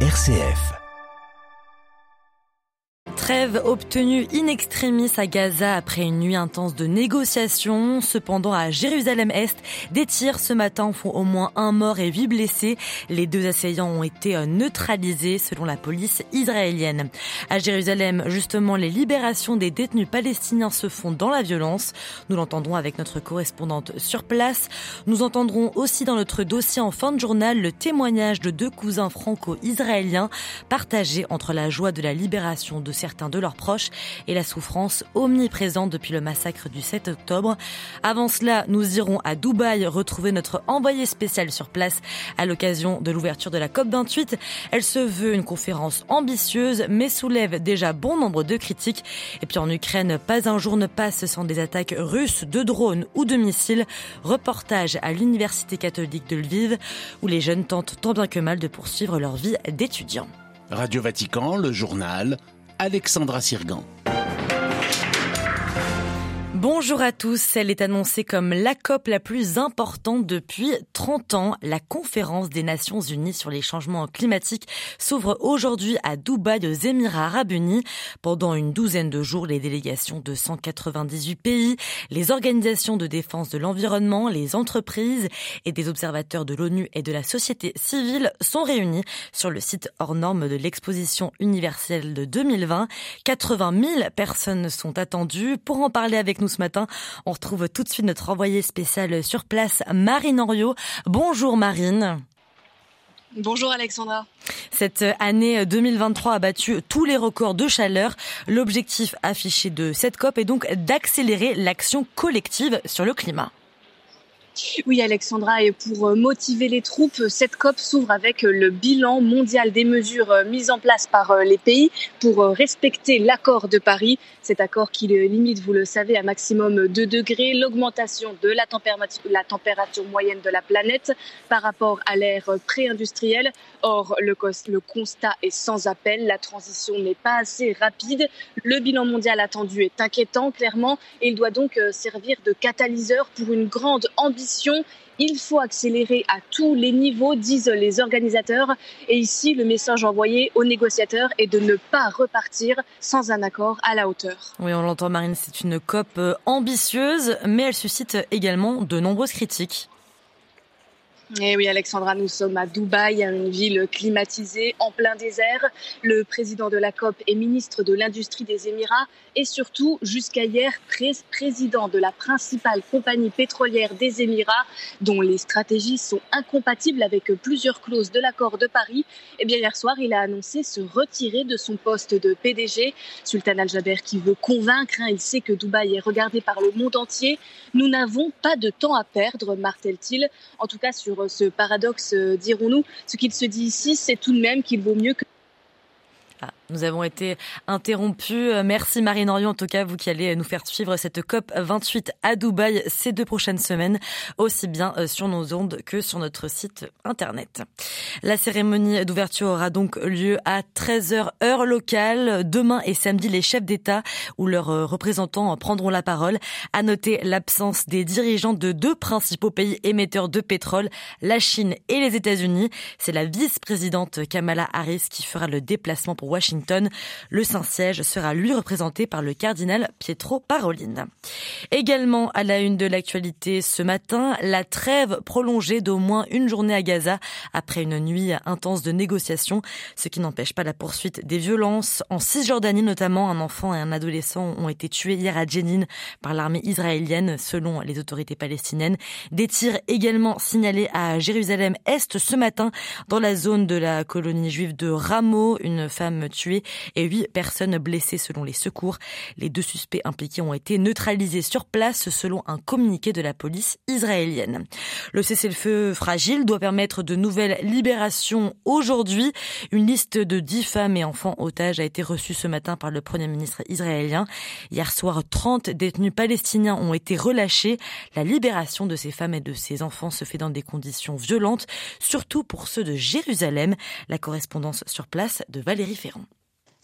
RCF Trêve obtenue in extremis à Gaza après une nuit intense de négociations. Cependant, à Jérusalem-Est, des tirs ce matin font au moins un mort et huit blessés. Les deux assaillants ont été euh, neutralisés selon la police israélienne. À Jérusalem, justement, les libérations des détenus palestiniens se font dans la violence. Nous l'entendrons avec notre correspondante sur place. Nous entendrons aussi dans notre dossier en fin de journal le témoignage de deux cousins franco-israéliens partagés entre la joie de la libération de certains de leurs proches et la souffrance omniprésente depuis le massacre du 7 octobre. Avant cela, nous irons à Dubaï retrouver notre envoyé spécial sur place à l'occasion de l'ouverture de la COP28. Elle se veut une conférence ambitieuse mais soulève déjà bon nombre de critiques. Et puis en Ukraine, pas un jour ne passe sans des attaques russes de drones ou de missiles. Reportage à l'Université catholique de Lviv où les jeunes tentent tant bien que mal de poursuivre leur vie d'étudiants. Radio Vatican, le journal, Alexandra Sirgan. Bonjour à tous. Elle est annoncée comme la COP la plus importante depuis 30 ans. La conférence des Nations Unies sur les changements climatiques s'ouvre aujourd'hui à Dubaï aux Émirats Arabes Unis. Pendant une douzaine de jours, les délégations de 198 pays, les organisations de défense de l'environnement, les entreprises et des observateurs de l'ONU et de la société civile sont réunis sur le site hors norme de l'exposition universelle de 2020. 80 000 personnes sont attendues. Pour en parler avec nous ce matin. On retrouve tout de suite notre envoyée spéciale sur place, Marine Henriot. Bonjour Marine. Bonjour Alexandra. Cette année 2023 a battu tous les records de chaleur. L'objectif affiché de cette COP est donc d'accélérer l'action collective sur le climat. Oui, Alexandra, et pour euh, motiver les troupes, cette COP s'ouvre avec euh, le bilan mondial des mesures euh, mises en place par les pays pour respecter l'accord de Paris. Cet accord qui limite, vous le savez, à maximum 2 degrés l'augmentation de la température, moyenne de la planète par rapport à l'ère pré-industrielle. Or, le constat est sans appel. La transition n'est pas assez rapide. Le bilan mondial attendu est inquiétant, clairement, et il doit donc servir de catalyseur pour une grande ambition il faut accélérer à tous les niveaux, disent les organisateurs. Et ici, le message envoyé aux négociateurs est de ne pas repartir sans un accord à la hauteur. Oui, on l'entend, Marine, c'est une COP euh, ambitieuse, mais elle suscite également de nombreuses critiques. Eh oui, Alexandra, nous sommes à Dubaï, une ville climatisée, en plein désert. Le président de la COP est ministre de l'Industrie des Émirats et surtout, jusqu'à hier, président de la principale compagnie pétrolière des Émirats, dont les stratégies sont incompatibles avec plusieurs clauses de l'accord de Paris. Eh bien, hier soir, il a annoncé se retirer de son poste de PDG. Sultan Al-Jaber qui veut convaincre, hein, il sait que Dubaï est regardé par le monde entier. Nous n'avons pas de temps à perdre, martèle-t-il. En tout cas, sur ce paradoxe, euh, dirons-nous. Ce qu'il se dit ici, c'est tout de même qu'il vaut mieux que nous avons été interrompus. Merci Marine Orion, en tout cas, vous qui allez nous faire suivre cette COP 28 à Dubaï ces deux prochaines semaines, aussi bien euh, sur nos ondes que sur notre site internet. La cérémonie d'ouverture aura donc lieu à 13h heure locale. Demain et samedi, les chefs d'État ou leurs euh, représentants prendront la parole. À noter l'absence des dirigeants de deux principaux pays émetteurs de pétrole, la Chine et les États-Unis. C'est la vice-présidente Kamala Harris qui fera le déplacement pour Washington. Le Saint-Siège sera lui représenté par le cardinal Pietro Parolin. Également à la une de l'actualité ce matin, la trêve prolongée d'au moins une journée à Gaza après une nuit intense de négociations, ce qui n'empêche pas la poursuite des violences. En Cisjordanie notamment, un enfant et un adolescent ont été tués hier à Jenin par l'armée israélienne selon les autorités palestiniennes. Des tirs également signalés à Jérusalem-Est ce matin dans la zone de la colonie juive de Rameau. Une femme et huit personnes blessées selon les secours. Les deux suspects impliqués ont été neutralisés sur place selon un communiqué de la police israélienne. Le cessez-le-feu fragile doit permettre de nouvelles libérations aujourd'hui. Une liste de dix femmes et enfants otages a été reçue ce matin par le premier ministre israélien. Hier soir, 30 détenus palestiniens ont été relâchés. La libération de ces femmes et de ces enfants se fait dans des conditions violentes, surtout pour ceux de Jérusalem. La correspondance sur place de Valérie Ferrand.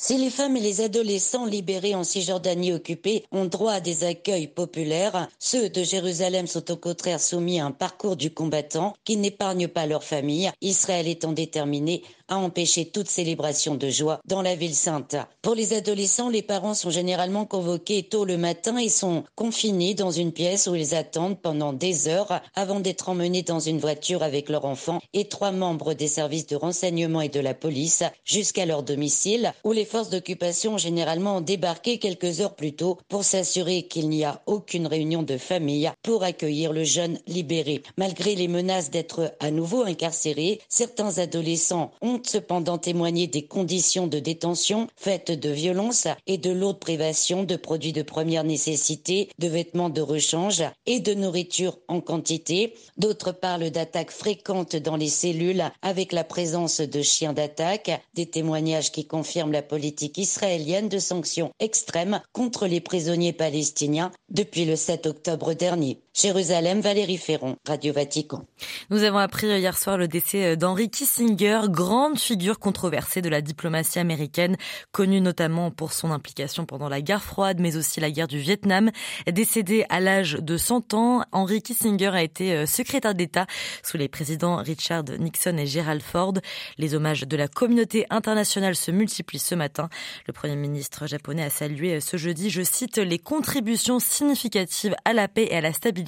Si les femmes et les adolescents libérés en Cisjordanie occupée ont droit à des accueils populaires, ceux de Jérusalem sont au contraire soumis à un parcours du combattant qui n'épargne pas leur famille, Israël étant déterminé à empêcher toute célébration de joie dans la ville sainte. Pour les adolescents, les parents sont généralement convoqués tôt le matin et sont confinés dans une pièce où ils attendent pendant des heures avant d'être emmenés dans une voiture avec leur enfant et trois membres des services de renseignement et de la police jusqu'à leur domicile où les forces d'occupation ont généralement débarqué quelques heures plus tôt pour s'assurer qu'il n'y a aucune réunion de famille pour accueillir le jeune libéré. Malgré les menaces d'être à nouveau incarcérés, certains adolescents ont cependant témoigné des conditions de détention faites de violence et de lourdes privations de produits de première nécessité, de vêtements de rechange et de nourriture en quantité. D'autres parlent d'attaques fréquentes dans les cellules avec la présence de chiens d'attaque, des témoignages qui confirment la politique politique israélienne de sanctions extrêmes contre les prisonniers palestiniens depuis le 7 octobre dernier. Jérusalem, Valérie Ferron, Radio Vatican. Nous avons appris hier soir le décès d'Henry Kissinger, grande figure controversée de la diplomatie américaine, connue notamment pour son implication pendant la guerre froide, mais aussi la guerre du Vietnam. Décédé à l'âge de 100 ans, Henry Kissinger a été euh, secrétaire d'État sous les présidents Richard Nixon et Gerald Ford. Les hommages de la communauté internationale se multiplient ce matin le Premier ministre japonais a salué ce jeudi, je cite, les contributions significatives à la paix et à la stabilité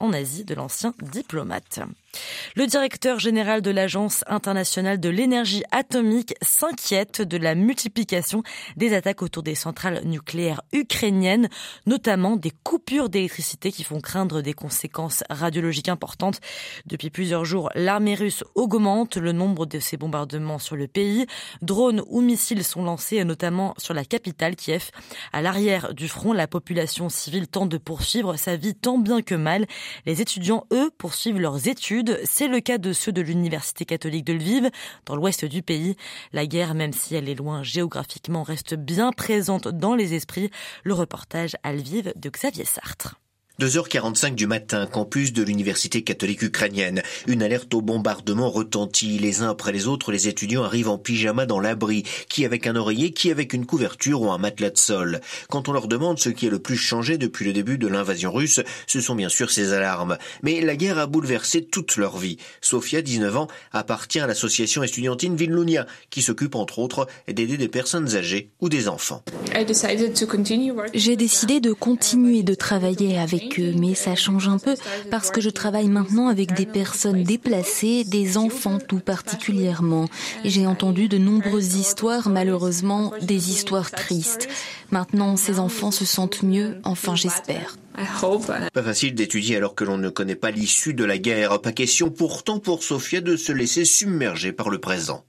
en Asie de l'ancien diplomate. Le directeur général de l'Agence internationale de l'énergie atomique s'inquiète de la multiplication des attaques autour des centrales nucléaires ukrainiennes, notamment des coupures d'électricité qui font craindre des conséquences radiologiques importantes. Depuis plusieurs jours, l'armée russe augmente le nombre de ses bombardements sur le pays. Drones ou missiles sont lancés, notamment sur la capitale Kiev. À l'arrière du front, la population civile tente de poursuivre sa vie tant bien que mal. Les étudiants, eux, poursuivent leurs études c'est le cas de ceux de l'Université catholique de Lviv, dans l'ouest du pays. La guerre, même si elle est loin géographiquement, reste bien présente dans les esprits. Le reportage à Lviv de Xavier Sartre. 2h45 du matin, campus de l'université catholique ukrainienne. Une alerte au bombardement retentit. Les uns après les autres, les étudiants arrivent en pyjama dans l'abri, qui avec un oreiller, qui avec une couverture ou un matelas de sol. Quand on leur demande ce qui est le plus changé depuis le début de l'invasion russe, ce sont bien sûr ces alarmes. Mais la guerre a bouleversé toute leur vie. Sofia, 19 ans, appartient à l'association estudiantine Villunia, qui s'occupe entre autres d'aider des personnes âgées ou des enfants. J'ai décidé de continuer de travailler avec mais ça change un peu parce que je travaille maintenant avec des personnes déplacées, des enfants tout particulièrement. J'ai entendu de nombreuses histoires, malheureusement, des histoires tristes. Maintenant, ces enfants se sentent mieux, enfin j'espère. Pas facile d'étudier alors que l'on ne connaît pas l'issue de la guerre. Pas question pourtant pour Sofia de se laisser submerger par le présent.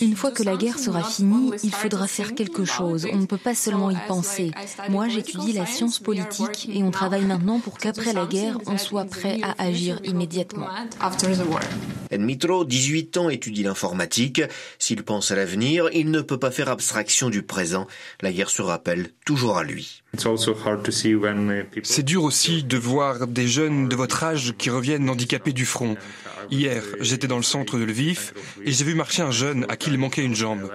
Une fois que la guerre sera finie, il faudra faire quelque chose. On ne peut pas seulement y penser. Moi, j'étudie la science politique et on travaille maintenant pour qu'après la guerre, on soit prêt à agir immédiatement. Mitro, 18 ans, étudie l'informatique. S'il pense à l'avenir, il ne peut pas faire abstraction du présent. La guerre se rappelle toujours à lui. C'est dur aussi de voir des jeunes de votre âge qui reviennent handicapés du front. Hier, j'étais dans le centre de Lviv et j'ai vu marcher un jeune à qui il manquait une jambe.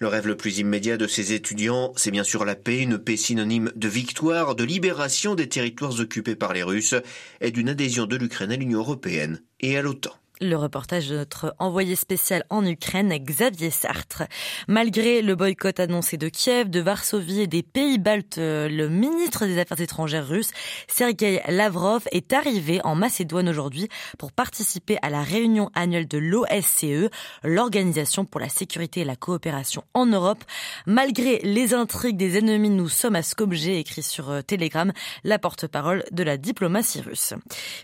Le rêve le plus immédiat de ces étudiants, c'est bien sûr la paix, une paix synonyme de victoire, de libération des territoires occupés par les Russes et d'une adhésion de l'Ukraine à l'Union européenne et à l'OTAN. Le reportage de notre envoyé spécial en Ukraine, Xavier Sartre. Malgré le boycott annoncé de Kiev, de Varsovie et des pays baltes, le ministre des Affaires étrangères russe, Sergei Lavrov, est arrivé en Macédoine aujourd'hui pour participer à la réunion annuelle de l'OSCE, l'Organisation pour la sécurité et la coopération en Europe. Malgré les intrigues des ennemis, nous sommes à Skopje, écrit sur euh, Telegram, la porte-parole de la diplomatie russe.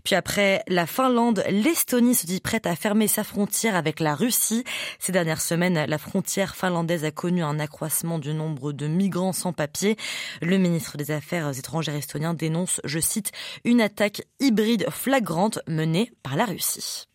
Puis après la Finlande, l'Estonie se dit prête à fermer sa frontière avec la Russie. Ces dernières semaines, la frontière finlandaise a connu un accroissement du nombre de migrants sans papier. Le ministre des Affaires étrangères estonien dénonce, je cite, une attaque hybride flagrante menée par la Russie.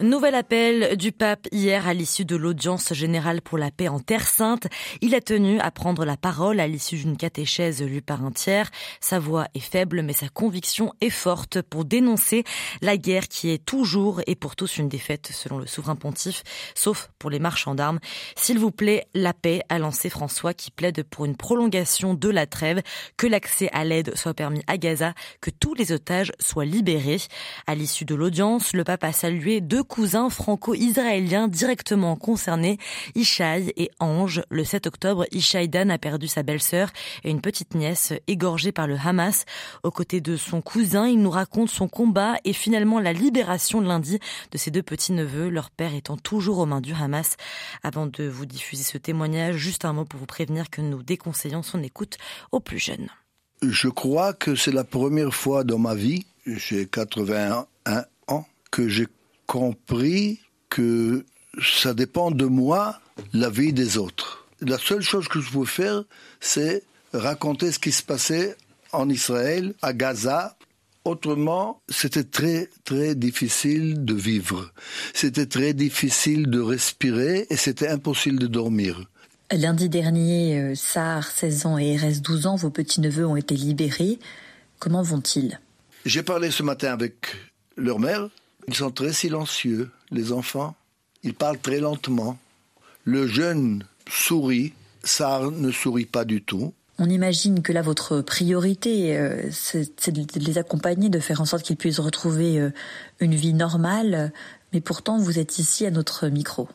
Nouvel appel du pape hier à l'issue de l'audience générale pour la paix en Terre Sainte. Il a tenu à prendre la parole à l'issue d'une catéchèse lue par un tiers. Sa voix est faible, mais sa conviction est forte pour dénoncer la guerre qui est toujours et pour tous une défaite, selon le souverain pontife, sauf pour les marchands d'armes. S'il vous plaît, la paix, a lancé François qui plaide pour une prolongation de la trêve, que l'accès à l'aide soit permis à Gaza, que tous les otages soient libérés. À l'issue de l'audience, le pape a salué deux cousins franco-israéliens directement concernés, Ishaï et Ange. Le 7 octobre, Ishaï Dan a perdu sa belle-sœur et une petite nièce égorgée par le Hamas. Aux côtés de son cousin, il nous raconte son combat et finalement la libération lundi de ses deux petits-neveux, leur père étant toujours aux mains du Hamas. Avant de vous diffuser ce témoignage, juste un mot pour vous prévenir que nous déconseillons son écoute aux plus jeunes. Je crois que c'est la première fois dans ma vie, j'ai 81 ans, que j'ai compris que ça dépend de moi, la vie des autres. La seule chose que je pouvais faire, c'est raconter ce qui se passait en Israël, à Gaza. Autrement, c'était très, très difficile de vivre. C'était très difficile de respirer et c'était impossible de dormir. Lundi dernier, euh, Sar, 16 ans, et RS, 12 ans, vos petits-neveux ont été libérés. Comment vont-ils? J'ai parlé ce matin avec leur mère. Ils sont très silencieux, les enfants. Ils parlent très lentement. Le jeune sourit, Sar ne sourit pas du tout. On imagine que là, votre priorité, euh, c'est de les accompagner, de faire en sorte qu'ils puissent retrouver euh, une vie normale. Mais pourtant, vous êtes ici à notre micro.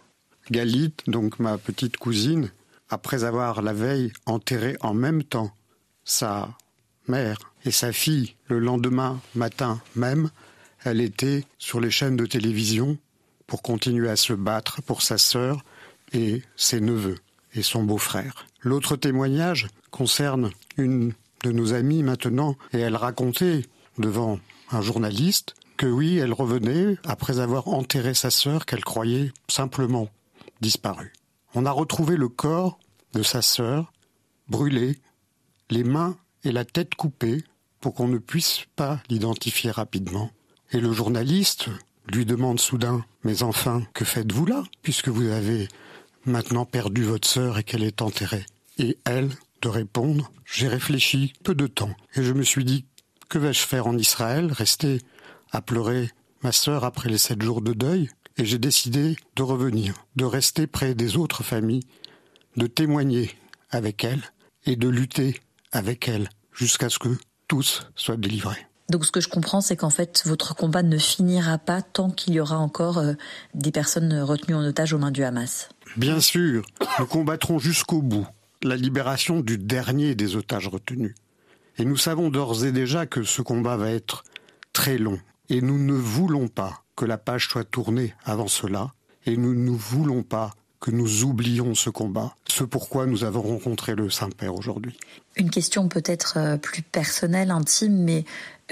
Galit, donc ma petite cousine, après avoir la veille enterré en même temps sa mère et sa fille le lendemain matin même, elle était sur les chaînes de télévision pour continuer à se battre pour sa sœur et ses neveux et son beau-frère. L'autre témoignage concerne une de nos amies maintenant et elle racontait devant un journaliste que oui, elle revenait après avoir enterré sa sœur qu'elle croyait simplement disparue. On a retrouvé le corps de sa sœur brûlé, les mains et la tête coupées pour qu'on ne puisse pas l'identifier rapidement. Et le journaliste lui demande soudain Mais enfin, que faites-vous là, puisque vous avez maintenant perdu votre sœur et qu'elle est enterrée? Et elle, de répondre J'ai réfléchi peu de temps, et je me suis dit Que vais-je faire en Israël? Rester à pleurer ma sœur après les sept jours de deuil? Et j'ai décidé de revenir, de rester près des autres familles, de témoigner avec elle et de lutter avec elle jusqu'à ce que tous soient délivrés. Donc ce que je comprends, c'est qu'en fait, votre combat ne finira pas tant qu'il y aura encore euh, des personnes retenues en otage aux mains du Hamas. Bien sûr, nous combattrons jusqu'au bout la libération du dernier des otages retenus. Et nous savons d'ores et déjà que ce combat va être très long. Et nous ne voulons pas que la page soit tournée avant cela. Et nous ne voulons pas que nous oublions ce combat, ce pourquoi nous avons rencontré le Saint-Père aujourd'hui. Une question peut-être euh, plus personnelle, intime, mais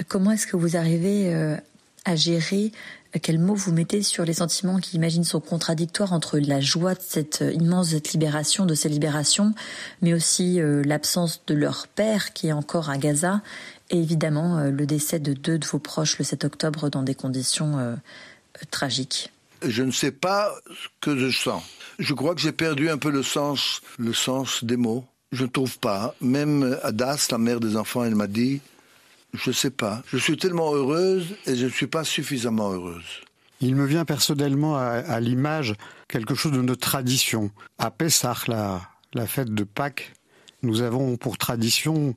comment est-ce que vous arrivez euh, à gérer euh, quels mots vous mettez sur les sentiments qui, imagine, sont contradictoires entre la joie de cette immense libération, de ces libérations, mais aussi l'absence de leur père qui est encore à Gaza, et évidemment le décès de deux de vos proches le 7 octobre dans des conditions tragiques? Je ne sais pas ce que je sens. Je crois que j'ai perdu un peu le sens, le sens des mots. Je ne trouve pas. Même Adas, la mère des enfants, elle m'a dit, je sais pas. Je suis tellement heureuse et je ne suis pas suffisamment heureuse. Il me vient personnellement à, l'image quelque chose de notre tradition. À Pessah, la, fête de Pâques, nous avons pour tradition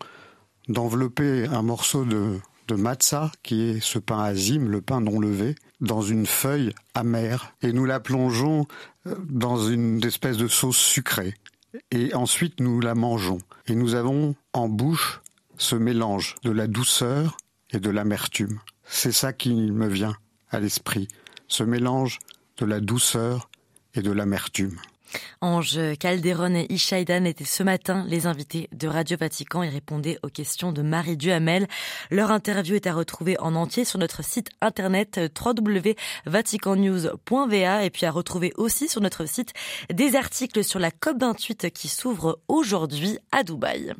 d'envelopper un morceau de, matzah, qui est ce pain azim, le pain non levé, dans une feuille amère, et nous la plongeons euh, dans une espèce de sauce sucrée. Et ensuite nous la mangeons. Et nous avons en bouche ce mélange de la douceur et de l'amertume. C'est ça qui me vient à l'esprit, ce mélange de la douceur et de l'amertume. Ange Calderon et Ishaïdan étaient ce matin les invités de Radio Vatican et répondaient aux questions de Marie Duhamel. Leur interview est à retrouver en entier sur notre site internet www.vaticannews.va et puis à retrouver aussi sur notre site des articles sur la COP28 qui s'ouvre aujourd'hui à Dubaï.